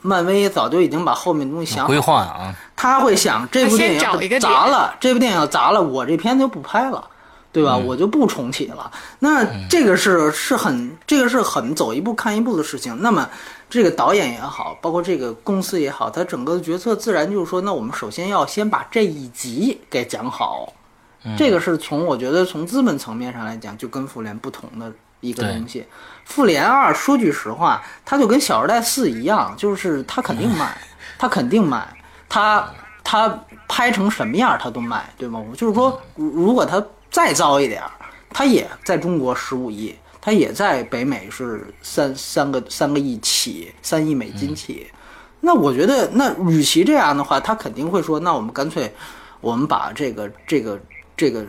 漫威早就已经把后面的东西想规划啊，他会想这部电影砸了，这部电影要砸了，我这片子就不拍了。对吧？我就不重启了。那这个是是很这个是很走一步看一步的事情。那么这个导演也好，包括这个公司也好，他整个的决策自然就是说，那我们首先要先把这一集给讲好。这个是从我觉得从资本层面上来讲，就跟复联不同的一个东西。复联二说句实话，它就跟小时代四一样，就是它肯定卖，[laughs] 它肯定卖，它它拍成什么样它都卖，对吗？就是说，如果它再糟一点儿，它也在中国十五亿，它也在北美是三三个三个亿起，三亿美金起。那我觉得，那与其这样的话，他肯定会说，那我们干脆，我们把这个这个。这个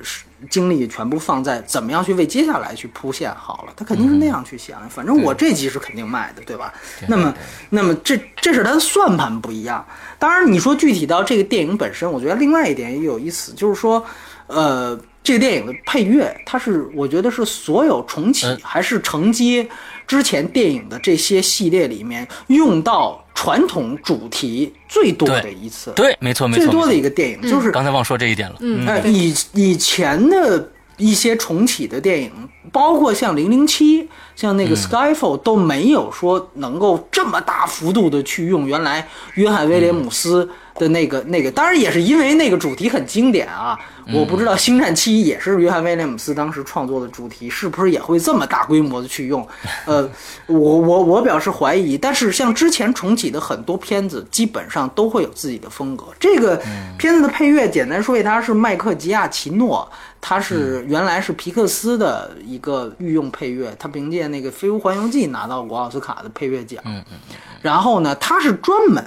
精力全部放在怎么样去为接下来去铺线好了，他肯定是那样去想。反正我这集是肯定卖的，对吧？那么，那么这这是他的算盘不一样。当然，你说具体到这个电影本身，我觉得另外一点也有意思，就是说，呃，这个电影的配乐，它是我觉得是所有重启还是承接之前电影的这些系列里面用到。传统主题最多的一次，对，没错，没错，最多的一个电影就是刚才忘说这一点了。嗯，哎，以以前的一些重启的电影，包括像零零七，像那个 Skyfall 都没有说能够这么大幅度的去用原来约翰威廉姆斯的那个那个，当然也是因为那个主题很经典啊。我不知道《星战七》也是约翰威廉姆斯当时创作的主题，是不是也会这么大规模的去用？[laughs] 呃，我我我表示怀疑。但是像之前重启的很多片子，基本上都会有自己的风格。这个片子的配乐，简单说一下，它是麦克吉亚奇诺，他是原来是皮克斯的一个御用配乐，他凭借那个《飞屋环游记》拿到过奥斯卡的配乐奖。嗯嗯。然后呢，他是专门。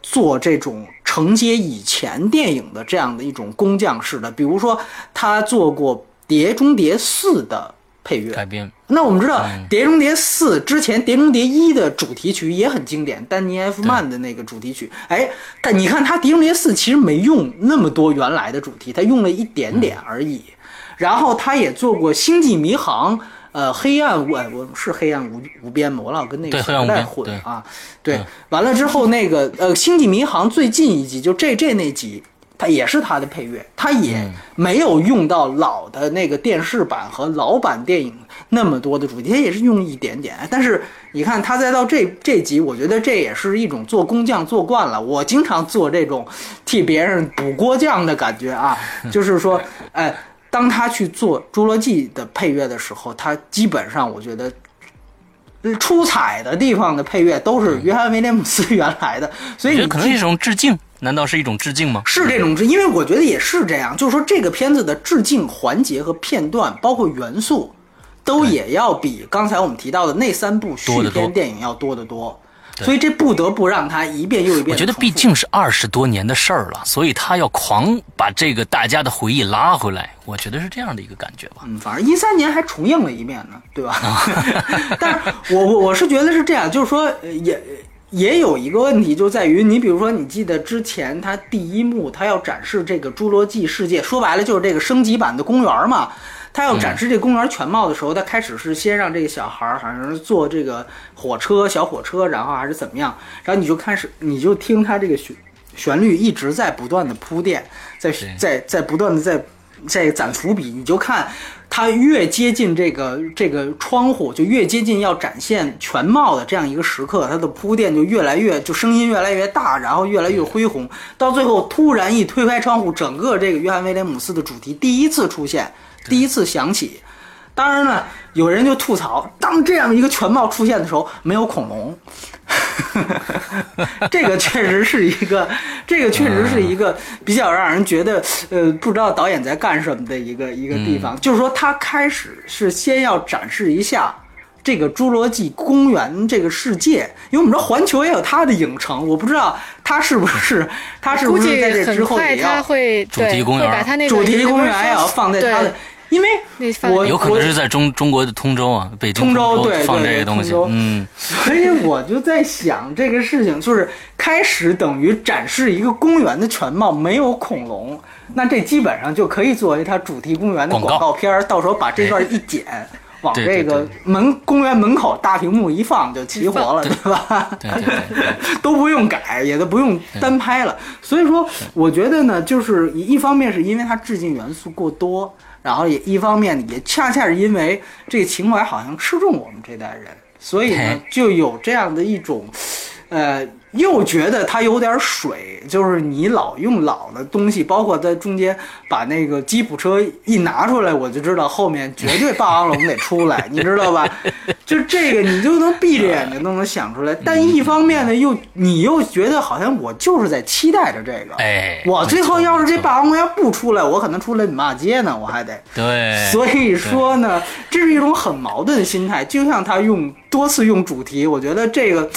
做这种承接以前电影的这样的一种工匠式的，比如说他做过《碟中谍四》的配乐改编。那我们知道，《碟中谍四》之前《碟中谍一》的主题曲也很经典，丹尼·埃夫曼的那个主题曲。哎，但你看他《碟中谍四》其实没用那么多原来的主题，他用了一点点而已。然后他也做过《星际迷航》。呃，黑暗无，我是黑暗无无边吗？我老跟那个时代混啊。对，完了之后那个呃，《星际迷航》最近一集就这这那集，它也是它的配乐，它也没有用到老的那个电视版和老版电影那么多的主题，它也是用一点点。但是你看，它再到这这集，我觉得这也是一种做工匠做惯了。我经常做这种替别人补锅匠的感觉啊，[laughs] 就是说，哎。当他去做《侏罗纪》的配乐的时候，他基本上我觉得出彩的地方的配乐都是约翰威廉姆斯原来的，所以这可能是一种致敬？难道是一种致敬吗？是这种致，因为我觉得也是这样，就是说这个片子的致敬环节和片段，包括元素，都也要比刚才我们提到的那三部续篇电影要多得多。所以这不得不让他一遍又一遍。我觉得毕竟是二十多年的事儿了，所以他要狂把这个大家的回忆拉回来。我觉得是这样的一个感觉吧。嗯，反正一三年还重映了一遍呢，对吧？[laughs] 但是我我我是觉得是这样，就是说也也有一个问题，就在于你比如说，你记得之前他第一幕他要展示这个侏罗纪世界，说白了就是这个升级版的公园嘛。他要展示这公园全貌的时候，他开始是先让这个小孩儿好像是坐这个火车小火车，然后还是怎么样，然后你就开始你就听他这个旋旋律一直在不断的铺垫，在在在不断的在在攒伏笔，你就看它越接近这个这个窗户，就越接近要展现全貌的这样一个时刻，它的铺垫就越来越就声音越来越大，然后越来越恢宏，到最后突然一推开窗户，整个这个约翰威廉姆斯的主题第一次出现。第一次响起，当然了，有人就吐槽，当这样一个全貌出现的时候，没有恐龙，[laughs] 这个确实是一个，这个确实是一个比较让人觉得，呃，不知道导演在干什么的一个一个地方。就是说，他开始是先要展示一下这个侏罗纪公园这个世界，因为我们说环球也有它的影城，我不知道他是不是，[laughs] 他是不是在这之后也要主题公园，主题公园也要放在他的。因为我有可能是在中中国的通州啊，北京通州对放这个东西，嗯，所以我就在想这个事情，就是开始等于展示一个公园的全貌，没有恐龙，那这基本上就可以作为它主题公园的广告片儿，到时候把这段一剪，往这个门公园门口大屏幕一放就齐活了，对对吧？对对对对，[laughs] 都不用改，也都不用单拍了。所以说，我觉得呢，就是一一方面是因为它致敬元素过多，然后也一方面也恰恰是因为这个情怀好像吃中我们这代人，所以呢，就有这样的一种，呃。又觉得它有点水，就是你老用老的东西，包括在中间把那个吉普车一拿出来，我就知道后面绝对霸王龙得出来，你知道吧？[laughs] 就这个你就能闭着眼睛都能想出来。但一方面呢，又你又觉得好像我就是在期待着这个，哎，我最后要是这霸王龙要不出来，我可能出来你骂街呢，我还得。对，所以说呢，这是一种很矛盾的心态。就像他用多次用主题，我觉得这个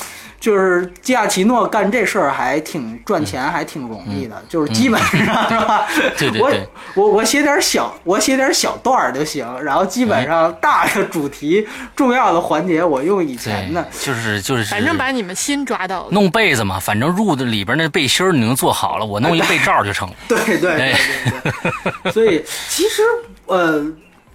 就是基亚奇诺干这事儿还挺赚钱，还挺容易的。就是基本上是吧？嗯对对我我我写点小，我写点小段儿就行。然后基本上大的主题、重要的环节，我用以前的。，就是就是，反正把你们心抓到了。弄被子嘛，反正入的里边那背心儿你能做好了，我弄一被罩就成了。对对对对，[laughs] 所以其实呃，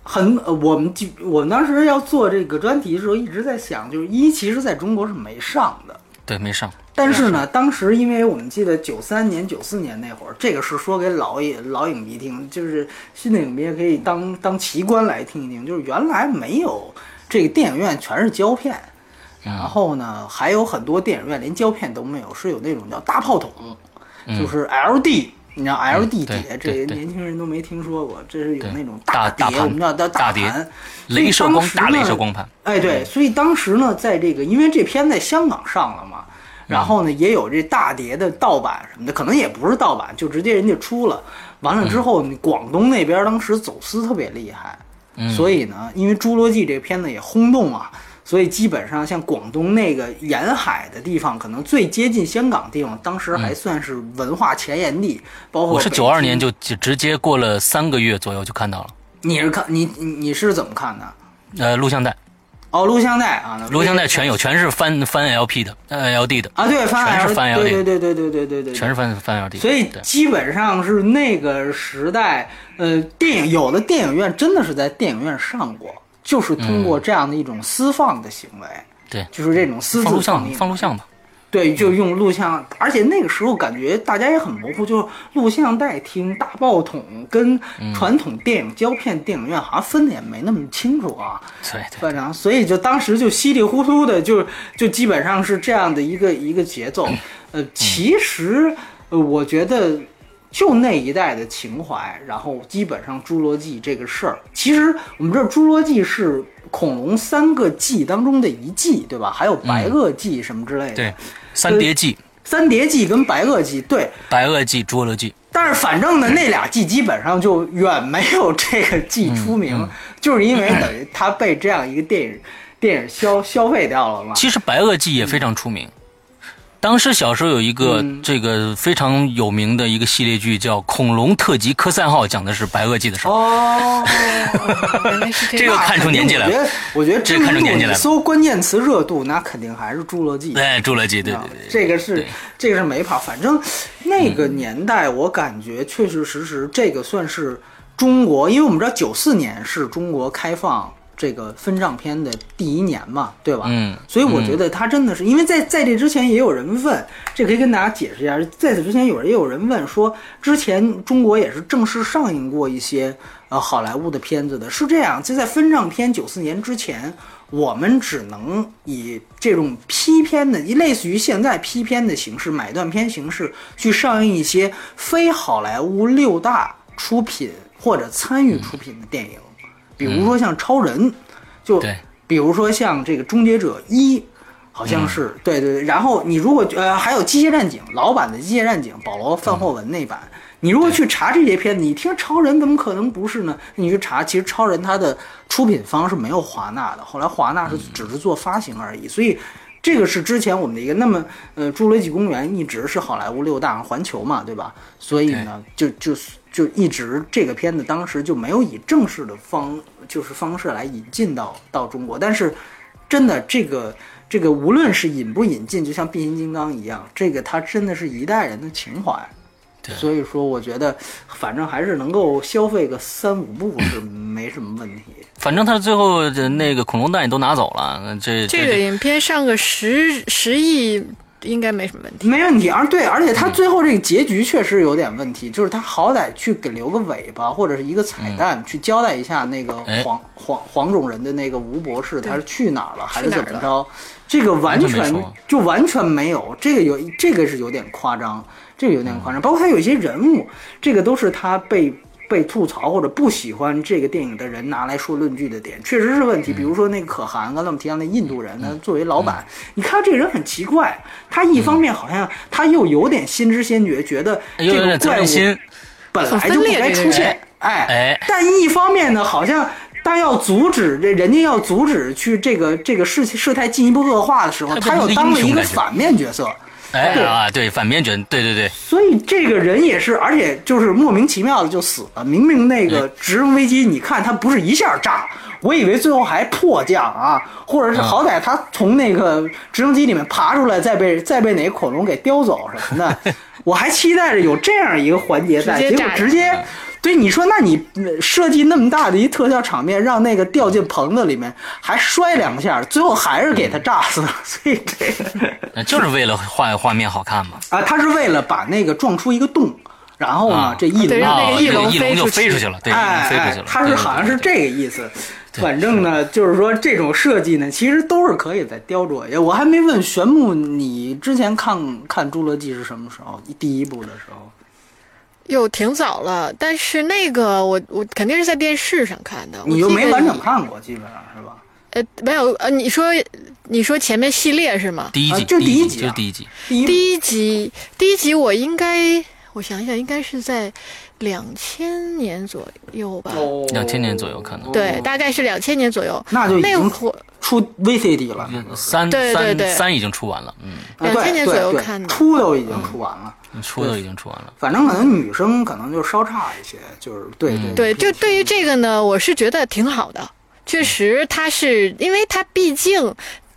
很呃我们就我们当时要做这个专题的时候，一直在想，就是一其实在中国是没上的。对，没上。但是呢，当时因为我们记得九三年、九四年那会儿，这个是说给老影老影迷听，就是新的影迷也可以当当奇观来听一听。就是原来没有这个电影院全是胶片，然后呢，还有很多电影院连胶片都没有，是有那种叫大炮筒，就是 LD。你知道 LD 碟，这对对。年轻人都没听说过，这是有那种大碟，我们叫叫大碟镭射光大镭呢射光盘，哎，对，所以当时呢，在这个，因为这片在香港上了嘛，然后呢，也有这大碟的盗版什么的，可能也不是盗版，就直接人家出了。完了之后，广东那边当时走私特别厉害，所以呢，因为《侏罗纪》这片子也轰动啊，所以基本上像广东那个沿海的地方，可能最接近香港的地方，当时还算是文化前沿地。包括我是九二年就就直接过了三个月左右就看到了，你是看你你你是怎么看的？呃，录像带，哦，录像带啊，录像带全有，全是翻翻 LP 的，呃，LD 的，啊，对，翻全是翻对 LD 对对对对对对对，全是翻翻 LD。所以基本上是那个时代，呃，电影有的电影院真的是在电影院上过，就是通过这样的一种私放的行为，对，就是这种私放录像自放录像吧。对，就用录像，而且那个时候感觉大家也很模糊，就是录像带听、大爆筒跟传统电影胶片电影院好像分的也没那么清楚啊。对对，反正，所以就当时就稀里糊涂的就就基本上是这样的一个一个节奏。呃，其实呃，我觉得就那一代的情怀，然后基本上《侏罗纪》这个事儿，其实我们知道《侏罗纪》是恐龙三个纪当中的一纪，对吧？还有白垩纪什么之类的。对，三叠纪、三叠纪跟白垩纪，对。白垩纪、侏罗纪，但是反正呢，那俩纪基本上就远没有这个纪出名，就是因为等于他被这样一个电影电影消消费掉了嘛。其实白垩纪也非常出名。当时小时候有一个嗯。这个非常有名的一个系列剧叫《恐龙特级科赛号》，讲的是白垩纪的事儿。哦，[laughs] 这这个。看出年纪来了我觉得，我觉得这个看出年纪来了。搜关键词热度，那肯定还是《侏罗纪》。对，侏罗纪，对对啊对，这个是这个是没跑，反正那个年代我感觉确确实实这个算是中国，因为我们知道九四年是中国开放这个分账片的第一年嘛，对吧？嗯所以我觉得他真的是，因为在在这之前也有人问，这可以跟大家解释一下，在此之前有人也有人问说，之前中国也是正式上映过一些呃好莱坞的片子的，是这样，就在分账片九四年之前。我们只能以这种批片的，类似于现在批片的形式、买断片形式去上映一些非好莱坞六大出品或者参与出品的电影，比如说像超人，就对比如说像这个《终结者一》，好像是、对对对。然后你如果呃还有《机械战警》老版的《机械战警》，保罗·范霍文那版。你如果去查这些片子，你听超人怎么可能不是呢？你去查，其实超人它的出品方是没有华纳的，后来华纳是只是做发行而已，所以这个是之前我们的一个。那么呃，《侏罗纪公园》一直是好莱坞六大环球嘛，对吧？所以呢，就就就一直这个片子当时就没有以正式的方就是方式来引进到到中国，但是真的这个这个无论是引不引进，就像变形金刚一样，这个它真的是一代人的情怀。所以说我觉得反正还是能够消费个三五部是没什么问题。反正他最后的那个恐龙蛋也都拿走了，这这个影片上个十十亿应该没什么问题。没问题，而对，而且他最后这个结局确实有点问题，就是他好歹去给留个尾巴或者是一个彩蛋，去交代一下那个哎黄黄黄种人的那个吴博士他是去哪儿了，还是怎么着？这个完全完全就完全没有，这个有这个是有点夸张，这个有点夸张。包括他有一些人物，这个都是他被被吐槽或者不喜欢这个电影的人拿来说论据的点，确实是问题。比如说那个可汗，刚才我们提到那印度人，他作为老板，你看这个人很奇怪，他一方面好像他又有点先知先觉，觉得这个怪物本来就不该出现，哎哎。但一方面呢，好像当要阻止这人家要阻止去这个这个事情事态进一步恶化的时候，他他又当了一个反面角色，对哎啊，对，反面卷，对对对，所以这个人也是，而且就是莫名其妙的就死了。明明那个直升飞机，你看他不是一下炸，我以为最后还迫降啊，或者是好歹他从那个直升机里面爬出来，再被再被哪个恐龙给叼走什么的，[laughs] 我还期待着有这样一个环节在，结果直接炸直接。对你说，那你呃设计那么大的一特效场面，让那个掉进棚子里面，还摔两下，最后还是给他炸死了。[laughs] 所以这个呃就是为了画画面好看嘛。啊，他是为了把那个撞出一个洞，然后呢，啊这翼龙啊，对让那个翼这个翼龙就飞出去了，对，翼哎飞出去了。，他是好像是这个意思。反正呢，就是说这种设计呢，其实都是可以再雕琢一下。我还没问玄木，你之前看看《侏罗纪》是什么时候？第一部的时候？又挺早了，但是那个我我肯定是在电视上看的，你又没完整看过，基本上是吧？呃，没有呃，你说你说前面系列是吗？第一集，啊就第第一集啊就第一集。第一集第一集我应该我想想应该是在两千年左右吧，哦两千年左右可能对，大概是两千年左右。那就已经那会儿出 VCD 了。三对对对三三已经出完了，嗯，两千年左右看的出都已经出完了。出都已经出完了。反正可能女生可能就稍差一些，就是对对对，就对于这个呢，我是觉得挺好的。确实，它是因为它毕竟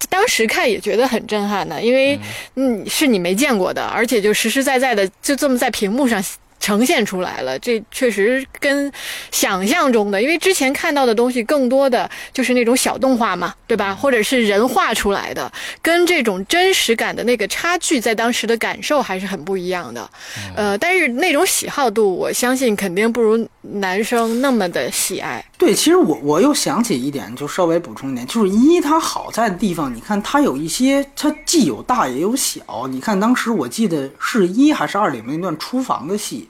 当时看也觉得很震撼的，因为嗯是你没见过的，而且就实实在在的就这么在屏幕上。呈现出来了，这确实跟想象中的，因为之前看到的东西更多的就是那种小动画嘛，对吧？或者是人画出来的，跟这种真实感的那个差距，在当时的感受还是很不一样的。呃，但是那种喜好度，我相信肯定不如男生那么的喜爱。对，其实我我又想起一点，就稍微补充一点，就是一它好在的地方，你看它有一些，它既有大也有小。你看当时我记得是一还是二里面那段厨房的戏，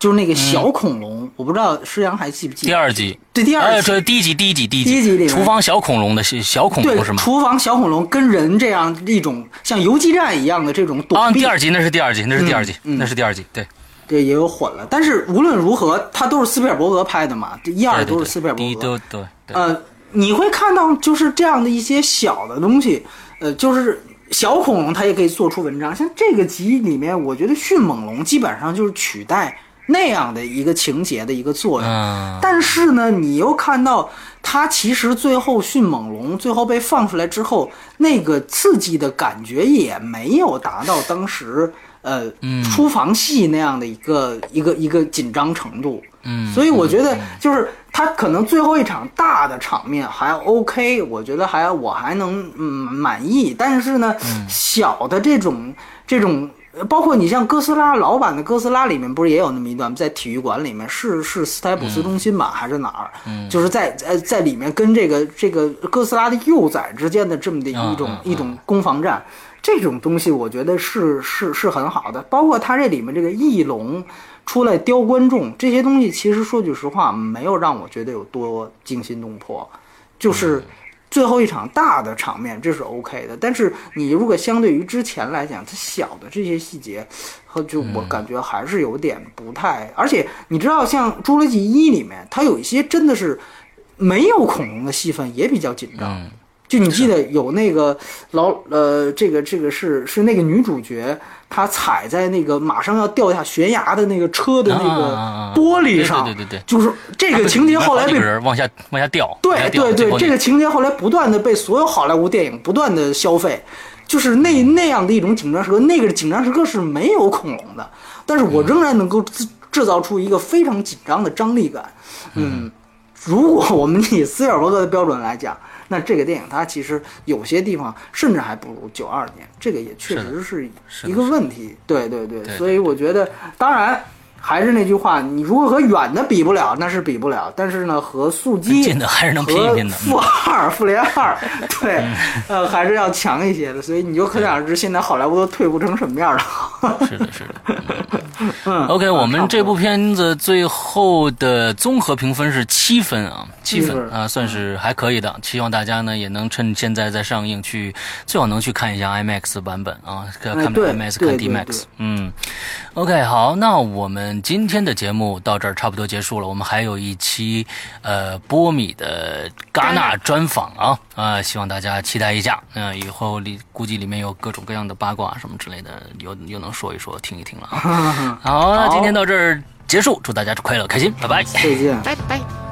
就是那个小恐龙，我不知道施阳还记不记得？第二集，对第二呃，集这第一集，第一集，第一第一集厨房小恐龙的戏小恐龙是吗？厨房小恐龙跟人这样一种像游击战一样的这种啊，躲避，啊第二集那是第二集，那是第二集，那是第二集，对，这也有混了。但是无论如何，它都是斯皮尔伯格拍的嘛，这一二对对都是斯皮尔对，第一伯格。都对对，呃，你会看到就是这样的一些小的东西，呃，就是小恐龙它也可以做出文章。像这个集里面，我觉得迅猛龙基本上就是取代那样的一个情节的一个作用。嗯，但是呢，你又看到它其实最后迅猛龙最后被放出来之后，那个刺激的感觉也没有达到当时呃出房戏那样的一个一个一个紧张程度。嗯，所以我觉得就是他可能最后一场大的场面还 OK，我觉得还我还能嗯满意，但是呢，小的这种这种。呃包括你像哥斯拉老版的哥斯拉里面，不是也有那么一段在体育馆里面，是是斯台普斯中心吧，还是哪儿？就是在呃在里面跟这个这个哥斯拉的幼崽之间的这么的一种、嗯嗯一种攻防战，这种东西我觉得是是是很好的。包括它这里面这个翼龙出来雕观众这些东西，其实说句实话，没有让我觉得有多惊心动魄，就是。最后一场大的场面，这是 OK 的。但是你如果相对于之前来讲，它小的这些细节，和就我感觉还是有点不太。而且你知道，像《侏罗纪一》里面，它有一些真的是没有恐龙的戏份，也比较紧张。嗯就你记得有那个老呃，这个这个是是那个女主角，她踩在那个马上要掉下悬崖的那个车的那个玻璃上，对对对就是这个情节后来被往下往下掉，对掉对对，这个情节后来不断的被所有好莱坞电影不断的消费，就是那嗯。那样的一种紧张时刻，那个紧张时刻是没有恐龙的，但是我仍然能够制制造出一个非常紧张的张力感，嗯。如果我们以斯皮尔伯格的标准来讲，那这个电影它其实有些地方甚至还不如九二年，这个也确实是一个问题。对对对，所以我觉得，当然。还是那句话，你如果和远的比不了，那是比不了。但是呢，和速激 [laughs] 近的还是能拼一拼的。负二、[laughs] 复联二，对，[laughs] 呃，还是要强一些的。所以你就可想而知，现在好莱坞都退步成什么样了。是的，是的。嗯，OK，我们这部片子最后的综合评分是七分啊，七分啊，算是还可以的。希望大家呢也能趁现在在上映去，最好能去看一下 IMAX 版本啊，看 IMAX 看 DMAX。嗯，OK，好，那我们。今天的节目到这儿差不多结束了，我们还有一期呃波米的戛纳专访啊啊，希望大家期待一下。嗯，以后里估计里面有各种各样的八卦什么之类的，又又能说一说，听一听了啊。[laughs] 好，那今天到这儿结束，祝大家快乐开心，拜拜，再见，拜拜。